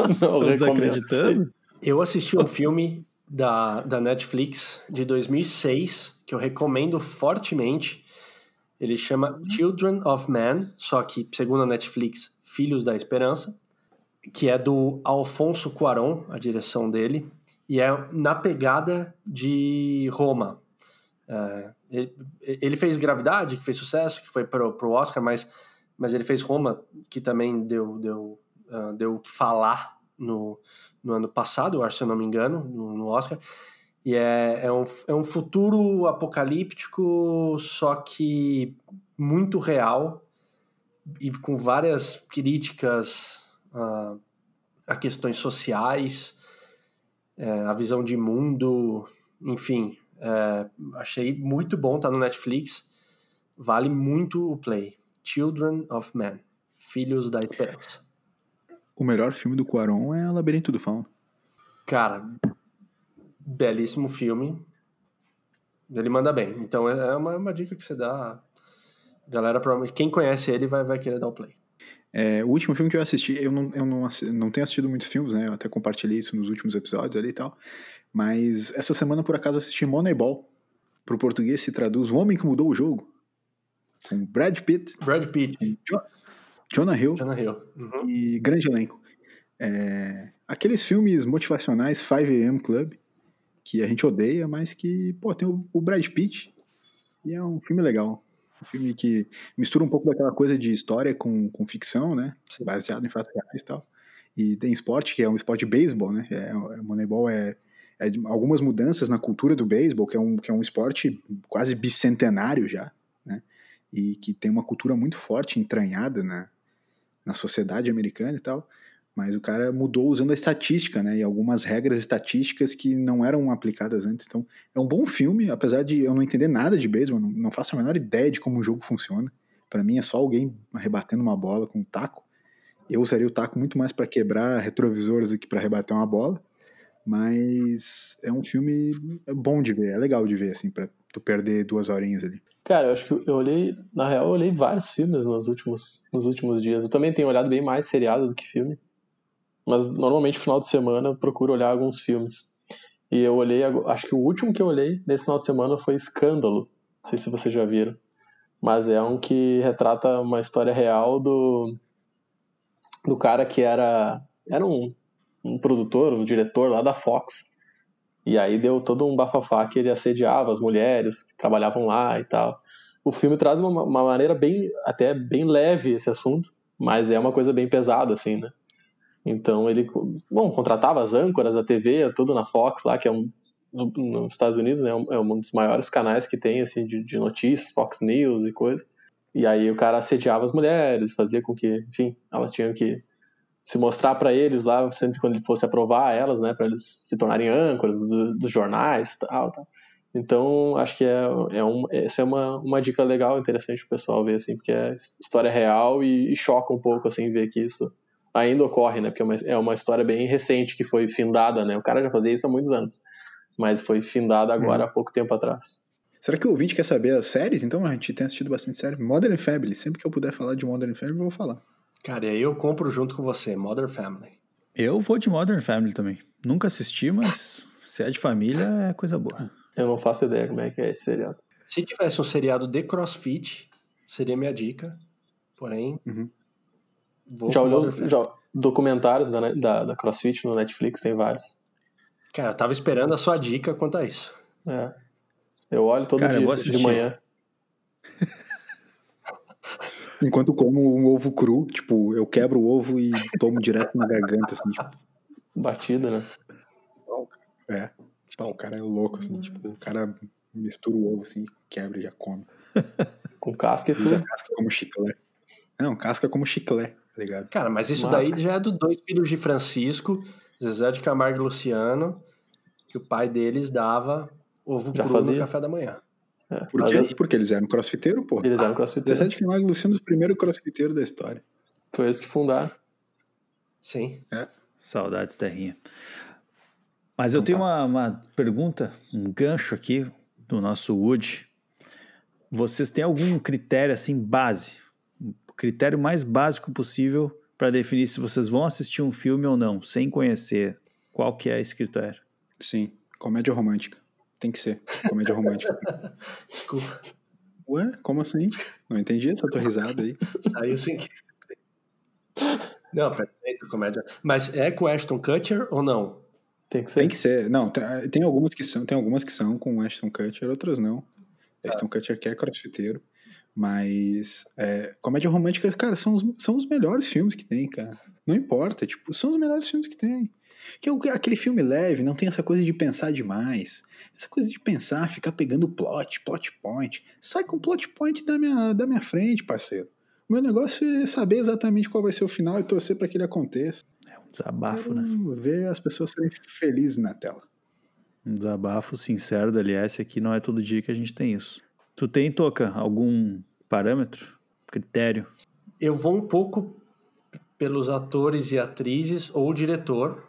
Estão não recomendo. desacreditando? Eu assisti um filme da, da Netflix de 2006 que eu recomendo fortemente. Ele chama Children of Man, só que, segundo a Netflix, Filhos da Esperança, que é do Alfonso Cuarón, a direção dele, e é na pegada de Roma. É, ele, ele fez Gravidade, que fez sucesso, que foi pro, pro Oscar, mas, mas ele fez Roma, que também deu, deu, ah, deu o que falar no, no ano passado, eu acho, se eu não me engano, no, no Oscar. E é, é, um, é um futuro apocalíptico, só que muito real e com várias críticas ah, a questões sociais, é, a visão de mundo, enfim. É, achei muito bom, tá no Netflix. Vale muito o play. Children of Men, Filhos da Esperança. O melhor filme do Cuarón é Labirinto do Fauno. Cara, belíssimo filme. Ele manda bem. Então é uma, uma dica que você dá. Galera, quem conhece ele vai, vai querer dar o play. É, o último filme que eu assisti, eu não, eu não, não tenho assistido muitos filmes, né? Eu até compartilhei isso nos últimos episódios ali e tal. Mas essa semana, por acaso, assisti Moneyball. Pro português se traduz O Homem que Mudou o Jogo. Com Brad Pitt. Brad Pitt. Jo Jonah Hill. Jonah Hill. Uhum. E grande elenco. É, aqueles filmes motivacionais 5am Club, que a gente odeia, mas que, pô, tem o, o Brad Pitt. E é um filme legal. Um filme que mistura um pouco daquela coisa de história com, com ficção, né? Baseado em fatos reais e tal. E tem esporte, que é um esporte de beisebol, né? É, é, Moneyball é, é algumas mudanças na cultura do beisebol, que é um, que é um esporte quase bicentenário já, né? E que tem uma cultura muito forte, entranhada na, na sociedade americana e tal. Mas o cara mudou usando a estatística, né? E algumas regras estatísticas que não eram aplicadas antes. Então, é um bom filme, apesar de eu não entender nada de beisebol, não, não faço a menor ideia de como o jogo funciona. Para mim é só alguém rebatendo uma bola com um taco. Eu usaria o taco muito mais para quebrar retrovisores do que para rebater uma bola. Mas é um filme bom de ver, é legal de ver, assim, pra tu perder duas horinhas ali. Cara, eu acho que eu olhei, na real, eu olhei vários filmes nos últimos, nos últimos dias. Eu também tenho olhado bem mais seriado do que filme. Mas normalmente, no final de semana, procuro olhar alguns filmes. E eu olhei, acho que o último que eu olhei nesse final de semana foi Escândalo. Não sei se vocês já viram. Mas é um que retrata uma história real do, do cara que era, era um, um produtor, um diretor lá da Fox. E aí deu todo um bafafá que ele assediava as mulheres que trabalhavam lá e tal. O filme traz uma, uma maneira bem, até bem leve esse assunto, mas é uma coisa bem pesada, assim, né? Então ele, bom, contratava as âncoras da TV, tudo na Fox lá, que é um nos Estados Unidos, né, é um dos maiores canais que tem assim de, de notícias, Fox News e coisa. E aí o cara assediava as mulheres, fazia com que, enfim, elas tinham que se mostrar para eles lá, sempre quando ele fosse aprovar elas, né, para eles se tornarem âncoras do, dos jornais, tal, tal. Então, acho que é, é um, essa é uma, uma dica legal, interessante o pessoal ver, assim, porque é história real e, e choca um pouco, assim, ver que isso ainda ocorre, né? Porque é uma, é uma história bem recente que foi findada, né? O cara já fazia isso há muitos anos, mas foi findada agora hum. há pouco tempo atrás. Será que o ouvinte quer saber as séries? Então a gente tem assistido bastante série. Modern Family, sempre que eu puder falar de Modern Family, eu vou falar. Cara, eu compro junto com você, Modern Family. Eu vou de Modern Family também. Nunca assisti, mas se é de família, é coisa boa. Eu não faço ideia como é que é esse seriado. Se tivesse um seriado de CrossFit, seria minha dica. Porém, uhum. Vou já olhou já, documentários da, da, da, CrossFit no Netflix, tem vários. Cara, eu tava esperando a sua dica quanto a isso. É. Eu olho todo Cara, dia de manhã. Enquanto como um ovo cru, tipo, eu quebro o ovo e tomo direto na garganta, assim, tipo. Batida, né? É. Tá, o cara é louco, assim, tipo, o cara mistura o ovo assim, quebra e já come. Com casca e tudo. Usa casca como chiclete. Não, casca como chiclete tá ligado? Cara, mas isso Massa. daí já é dos dois filhos de Francisco, Zezé de Camargo e Luciano, que o pai deles dava ovo já cru fazia. no café da manhã. É, Por quê? Aí... Porque eles eram crossfiteiros, pô. Eles eram crossfiteiros. Zezé de Camargo e Luciano, os primeiros crossfiteiros da história. Foi eles que fundaram. Sim. É. Saudades, terrinha. Mas então eu tenho tá. uma, uma pergunta, um gancho aqui do nosso Wood. Vocês têm algum critério assim base critério mais básico possível para definir se vocês vão assistir um filme ou não, sem conhecer qual que é esse critério. Sim, comédia romântica. Tem que ser comédia romântica. Desculpa. Ué, como assim? Não entendi essa tua risada aí. Saiu sem. Não, perfeito, comédia. Mas é com Ashton Kutcher ou não? Tem que ser. Tem que ser. Não, tem, algumas que são, tem algumas que são com Ashton Kutcher, outras não. Ah. Ashton Kutcher que é crossfiteiro. Mas é, comédia romântica, cara, são os, são os melhores filmes que tem, cara. Não importa, tipo, são os melhores filmes que tem. Que é aquele filme leve, não tem essa coisa de pensar demais. Essa coisa de pensar, ficar pegando plot, plot point. Sai com plot point da minha, da minha frente, parceiro. O meu negócio é saber exatamente qual vai ser o final e torcer para que ele aconteça. É um Desabafo, né? Ver as pessoas serem felizes na tela. Um desabafo sincero da LS aqui, não é todo dia que a gente tem isso. Tu tem, Toca, algum parâmetro, critério? Eu vou um pouco pelos atores e atrizes ou diretor,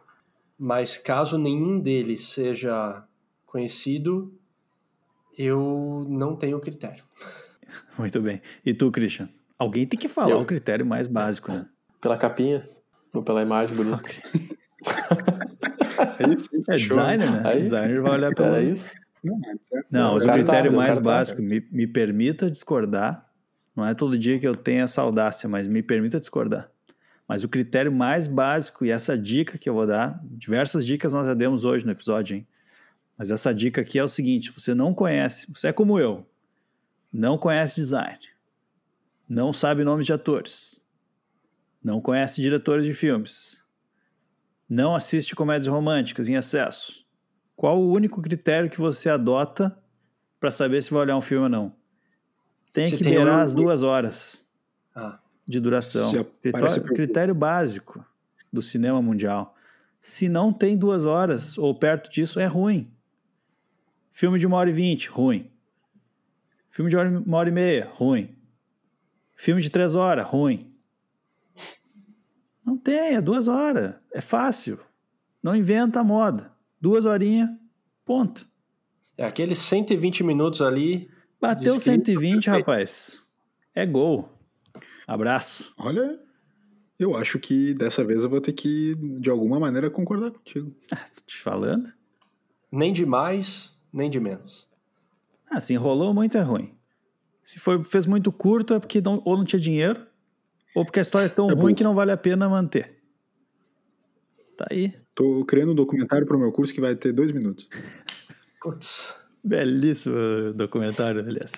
mas caso nenhum deles seja conhecido, eu não tenho critério. Muito bem. E tu, Christian? Alguém tem que falar Eu. o critério mais básico, né? Pela capinha ou pela imagem bonita. Aí sim, É show. designer, né? Aí- designer vai olhar pelo. Era isso? Não, mas é- Não, mas o tá- critério o mais cara tá básico, me, me permita discordar. Não é todo dia que eu tenho essa audácia, mas me permita discordar. Mas o critério mais básico e essa dica que eu vou dar, diversas dicas nós já demos hoje no episódio, hein? Mas essa dica aqui é o seguinte: você não conhece, você é como eu, não conhece design, não sabe nomes de atores, não conhece diretores de filmes, não assiste comédias românticas em excesso. Qual o único critério que você adota para saber se vai olhar um filme ou não? Tem Se que tem beirar um- as duas horas Ah, de duração. Critério, por- critério básico do cinema mundial. Se não tem duas horas ou perto disso, é ruim. Filme de uma hora e vinte, ruim. Filme de uma hora e meia, ruim. Filme de três horas, ruim. Não tem, é duas horas. É fácil. Não inventa a moda. Duas horinhas, ponto. é aqueles 120 minutos ali. Bateu Descrito, 120, perfeito. rapaz. É gol. Abraço. Olha, eu acho que dessa vez eu vou ter que, de alguma maneira, concordar contigo. Ah, tô te falando. Nem de mais, nem de menos. Ah, se enrolou muito é ruim. Se foi, fez muito curto é porque não, ou não tinha dinheiro, ou porque a história é tão É ruim burro. que não vale a pena manter. Tá aí. Tô criando um documentário pro meu curso que vai ter dois minutos. Putz. Belíssimo documentário, aliás.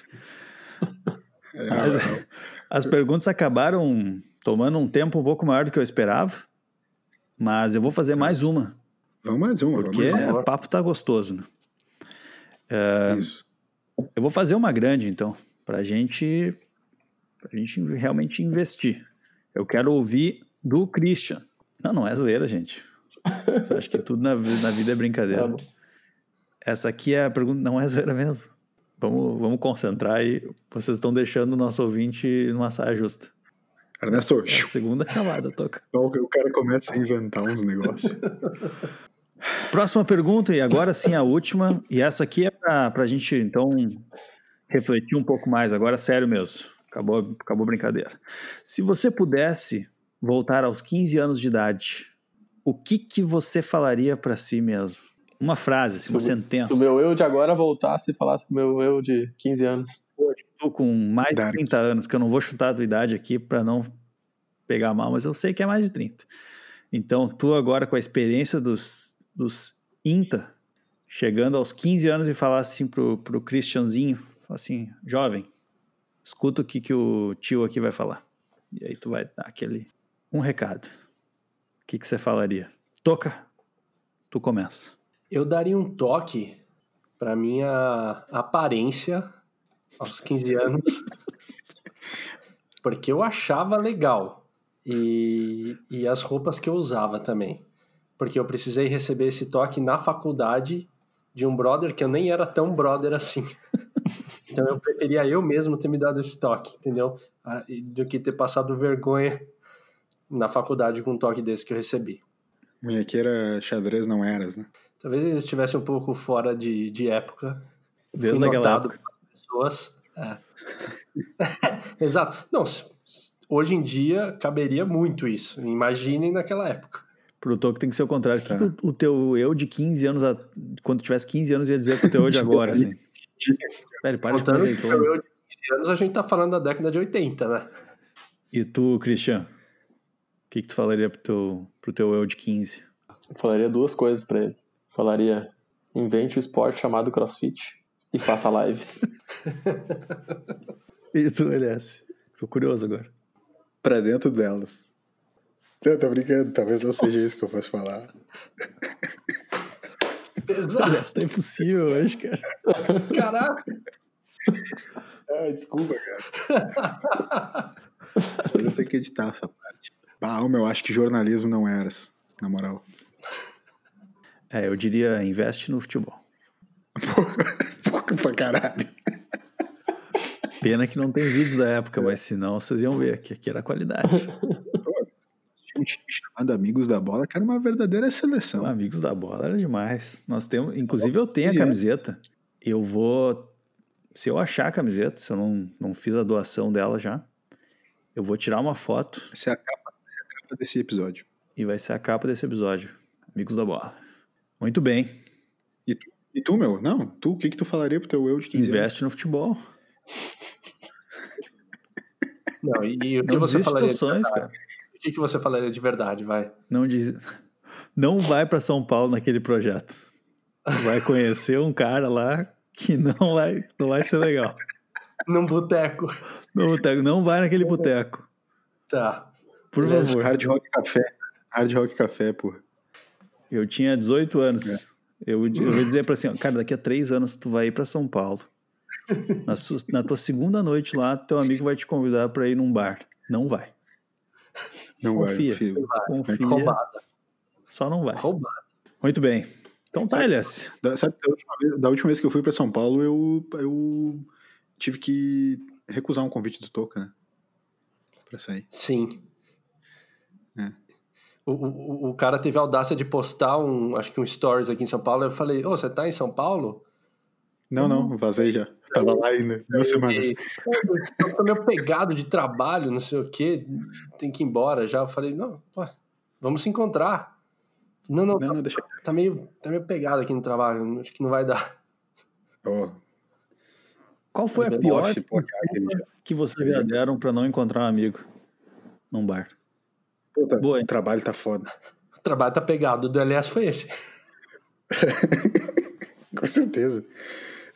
É, As, as perguntas acabaram tomando um tempo um pouco maior do que eu esperava, mas eu vou fazer mais uma, vamos mais uma, vamos porque mais o papo tá gostoso, né? uma. Isso. Eu vou fazer uma grande, então, pra gente, pra gente realmente investir. Eu quero ouvir do Christian. Não, não é zoeira, gente. Você acha que tudo na, na vida é brincadeira. Tá. Essa aqui é a pergunta, não é zoeira mesmo. Vamos, vamos concentrar aí. Vocês estão deixando o nosso ouvinte numa saia justa. Ernesto, É a segunda camada, toca. o cara começa a inventar uns negócios. Próxima pergunta, e agora sim a última. E essa aqui é para a gente, então, refletir um pouco mais. Agora, sério mesmo. Acabou, acabou a brincadeira. Se você pudesse voltar aos 15 anos de idade, o que, que você falaria para si mesmo? Uma frase, assim, uma Se sentença. Se o meu eu de agora voltasse e falasse com o meu eu de 15 anos. Tô com mais de Dark. 30 anos, que eu não vou chutar a tua idade aqui para não pegar mal, mas eu sei que é mais de 30. Então, tu agora com a experiência dos, dos INTA, chegando aos 15 anos e falar assim pro, pro Christianzinho, assim, jovem, escuta o que, que o tio aqui vai falar. E aí tu vai dar aquele, um recado. O que, que você falaria? Toca, tu começa. Eu daria um toque para minha aparência aos 15 anos, porque eu achava legal e, e as roupas que eu usava também, porque eu precisei receber esse toque na faculdade de um brother que eu nem era tão brother assim. Então eu preferia eu mesmo ter me dado esse toque, entendeu? Ah, Do que ter passado vergonha na faculdade com um toque desse que eu recebi. Minhaqueira xadrez não eras, né? Talvez ele estivesse um pouco fora de, de época. Desde aquela pelas pessoas. É. Exato. Não, hoje em dia caberia muito isso. Imaginem naquela época. Pro Toco tem que ser o contrário. Tá. o, o teu eu de 15 anos, a- quando tivesse 15 anos, ia dizer pro teu eu de agora, assim? Velho, para de Contando comer que o azeitona. eu de 15 anos, a gente tá falando da década de 80, né? E tu, Christian? O que, que tu falaria pro teu, pro teu eu de 15? Eu falaria duas coisas pra ele. Falaria: invente o esporte chamado crossfit e faça lives. E tu, LS? Tô curioso agora. Pra dentro delas. Eu tô brincando, talvez não seja isso que eu fosse falar. Exato. LS, tá impossível hoje, cara. Caraca. Ah, desculpa, cara. Eu vou ter que editar essa parte. Ah, meu, eu acho que jornalismo não eras. na moral. É, eu diria investe no futebol. Pouco pra caralho. Pena que não tem vídeos da época, mas senão vocês iam ver que aqui era qualidade. Um time chamado Amigos da Bola, que era uma verdadeira seleção. Amigos da bola era demais. Nós temos, inclusive eu tenho a É. camiseta. Eu vou, se eu achar a camiseta, se eu não, não fiz a doação dela já, eu vou tirar uma foto Essa é a capa, é capa desse episódio. e vai ser a capa desse episódio. Amigos da bola. Muito bem. E tu, e tu, meu? Não, tu, o que que tu falaria pro teu eu de 15 anos? Investe no futebol. Não, e, e o que Não você falaria? verdade? cara. O que, que você falaria de verdade, vai? Não diz, não vai para São Paulo naquele projeto. Vai conhecer um cara lá que não vai, não vai ser legal. Num boteco. No boteco, não vai naquele boteco. Tá. Por favor. Hard Rock Café. Hard Rock Café, porra. Eu tinha 18 anos. Eu, eu vou dizer pra assim, ó, cara, daqui a três anos tu vai ir pra São Paulo. Na, su- na tua segunda noite lá, teu amigo vai te convidar pra ir num bar. Não vai. Não Confia. vai, filho. Confia. Roubada. Só não vai. Roubada. Muito bem. Então tá, Elias. Da, sabe, da última, vez, da última vez que eu fui pra São Paulo, eu, eu tive que recusar um convite do Toca, né? Pra sair. Sim. É. O, o, o cara teve a audácia de postar um, acho que um stories aqui em São Paulo. Eu falei, ô, você tá em São Paulo? Não, não, vazei já. Tava lá ainda, duas semanas. E, "Pô, eu tô meio pegado de trabalho, não sei o quê, tem que ir embora já. Eu falei, não, pô, vamos se encontrar. Não, não, Não, não, deixa. tá meio, tá meio pegado aqui no trabalho, acho que não vai dar. Ó, Qual foi a pior aquele já. que vocês já deram pra não encontrar um amigo num bar? Puta, Boa, o trabalho tá foda. O trabalho tá pegado, o do LS foi esse. Com certeza.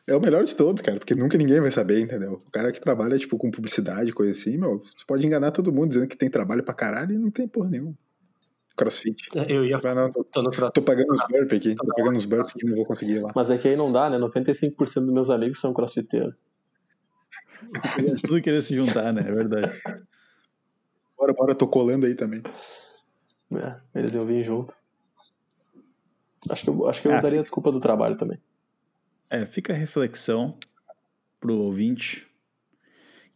É o melhor de todos, cara, porque nunca ninguém vai saber, entendeu? O cara que trabalha, tipo, com publicidade, coisa assim, meu, você pode enganar todo mundo dizendo que tem trabalho pra caralho e não tem porra nenhuma. Crossfit. Eu ia, vai, não, tô, tô no tô pagando uns burp aqui, tô pagando uns burp que não vou conseguir ir lá. Mas é que aí não dá, né? 95% dos meus amigos são crossfiteiros. Tudo querer se juntar, né? É verdade. Bora, bora, tô colando aí também. É, eles iam vir junto. Acho que eu, acho que eu Ah, daria a desculpa do trabalho também. É, fica a reflexão pro ouvinte.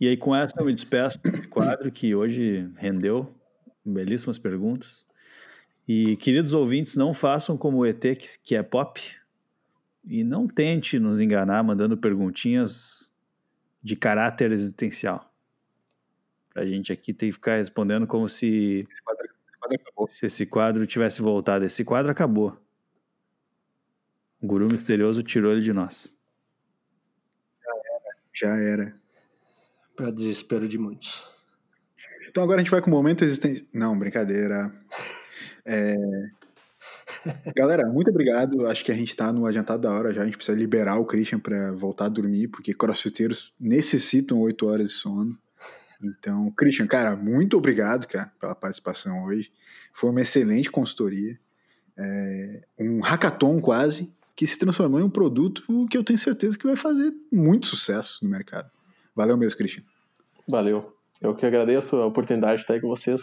E aí, com essa, eu me despeço desse quadro que hoje rendeu belíssimas perguntas. E, queridos ouvintes, não façam como o ET, que, que é pop, e não tente nos enganar mandando perguntinhas de caráter existencial. Pra gente aqui ter que ficar respondendo como se, Esse quadro, esse quadro acabou. se esse quadro tivesse voltado. Esse quadro acabou. O guru misterioso tirou ele de nós. Já era. pra desespero de muitos. Então agora a gente vai com o momento existência. Não, brincadeira. É... Galera, muito obrigado. Acho que a gente tá no adiantado da hora já. A gente precisa liberar o Christian pra voltar a dormir, porque crossfiteiros necessitam oito horas de sono. Então, Christian, cara, muito obrigado, cara, pela participação hoje. Foi uma excelente consultoria. É, Um hackathon quase, que se transformou em um produto que eu tenho certeza que vai fazer muito sucesso no mercado. Valeu mesmo, Christian. Valeu. Eu que agradeço a oportunidade de estar aí com vocês,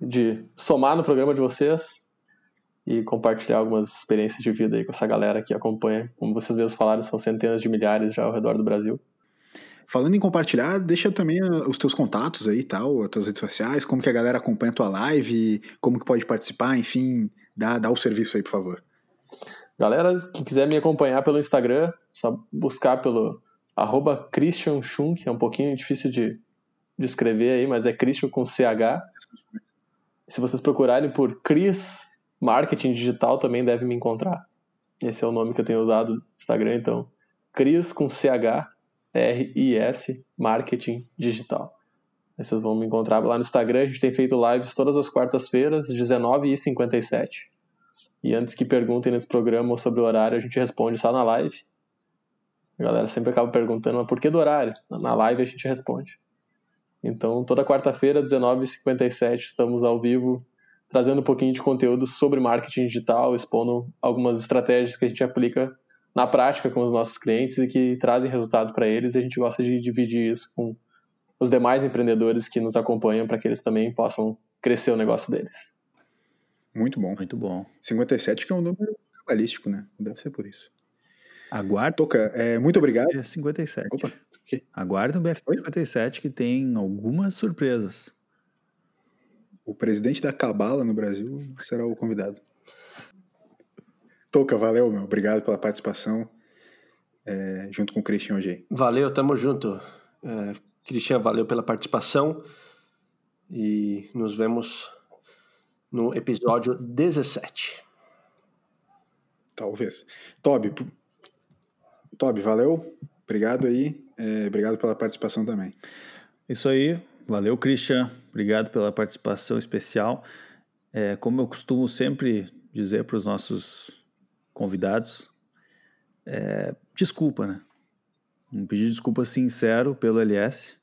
de somar no programa de vocês e compartilhar algumas experiências de vida aí com essa galera que acompanha. Como vocês mesmos falaram, são centenas de milhares já ao redor do Brasil. Falando em compartilhar, deixa também ah, os teus contatos aí e tal, as tuas redes sociais, como que a galera acompanha a tua live, como que pode participar, enfim, dá, dá o serviço aí, por favor. Galera, que quiser me acompanhar pelo Instagram, só buscar pelo arroba Christian que é um pouquinho difícil de, de escrever aí, mas é Christian com CH. Se vocês procurarem por Cris Marketing Digital, também deve me encontrar. Esse é o nome que eu tenho usado no Instagram, então. Cris com CH, R-I-S, Marketing Digital. Aí vocês vão me encontrar lá no Instagram. A gente tem feito lives todas as quartas-feiras, 19h57. E antes que perguntem nesse programa sobre o horário, a gente responde só na live. A galera sempre acaba perguntando, mas por que do horário? Na live a gente responde. Então, toda quarta-feira, 19h57, estamos ao vivo, trazendo um pouquinho de conteúdo sobre marketing digital, expondo algumas estratégias que a gente aplica na prática com os nossos clientes e que trazem resultado para eles. E a gente gosta de dividir isso com os demais empreendedores que nos acompanham para que eles também possam crescer o negócio deles. Muito bom. Muito bom. 57 que é um número cabalístico, né? Deve ser por isso. Aguarde Toca, é, muito obrigado. o BF57. Opa, o quê? Aguarde o BF57 que tem algumas surpresas. O presidente da Cabala no Brasil será o convidado. Toca, valeu, meu. Obrigado pela participação. é, junto com o Christian hoje. Valeu, tamo junto. É, Cristian, valeu pela participação. E nos vemos no episódio 17. Talvez. Toby, p- Toby, valeu. Obrigado aí. é, obrigado pela participação também. Isso aí. Valeu, Christian. Obrigado pela participação especial. É, como eu costumo sempre dizer para os nossos convidados, é, desculpa, né? Um pedido de desculpa sincero pelo LS,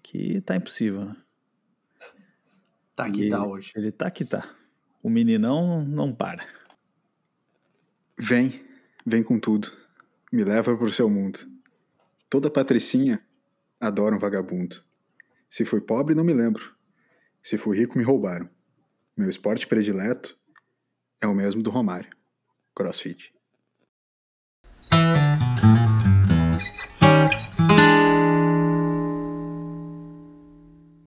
que tá impossível, né? Tá aqui, E tá hoje. Ele tá que tá. O meninão não para. Vem, vem com tudo. Me leva pro seu mundo. Toda patricinha adora um vagabundo. Se fui pobre, não me lembro. Se fui rico, me roubaram. Meu esporte predileto é o mesmo do Romário. Crossfit.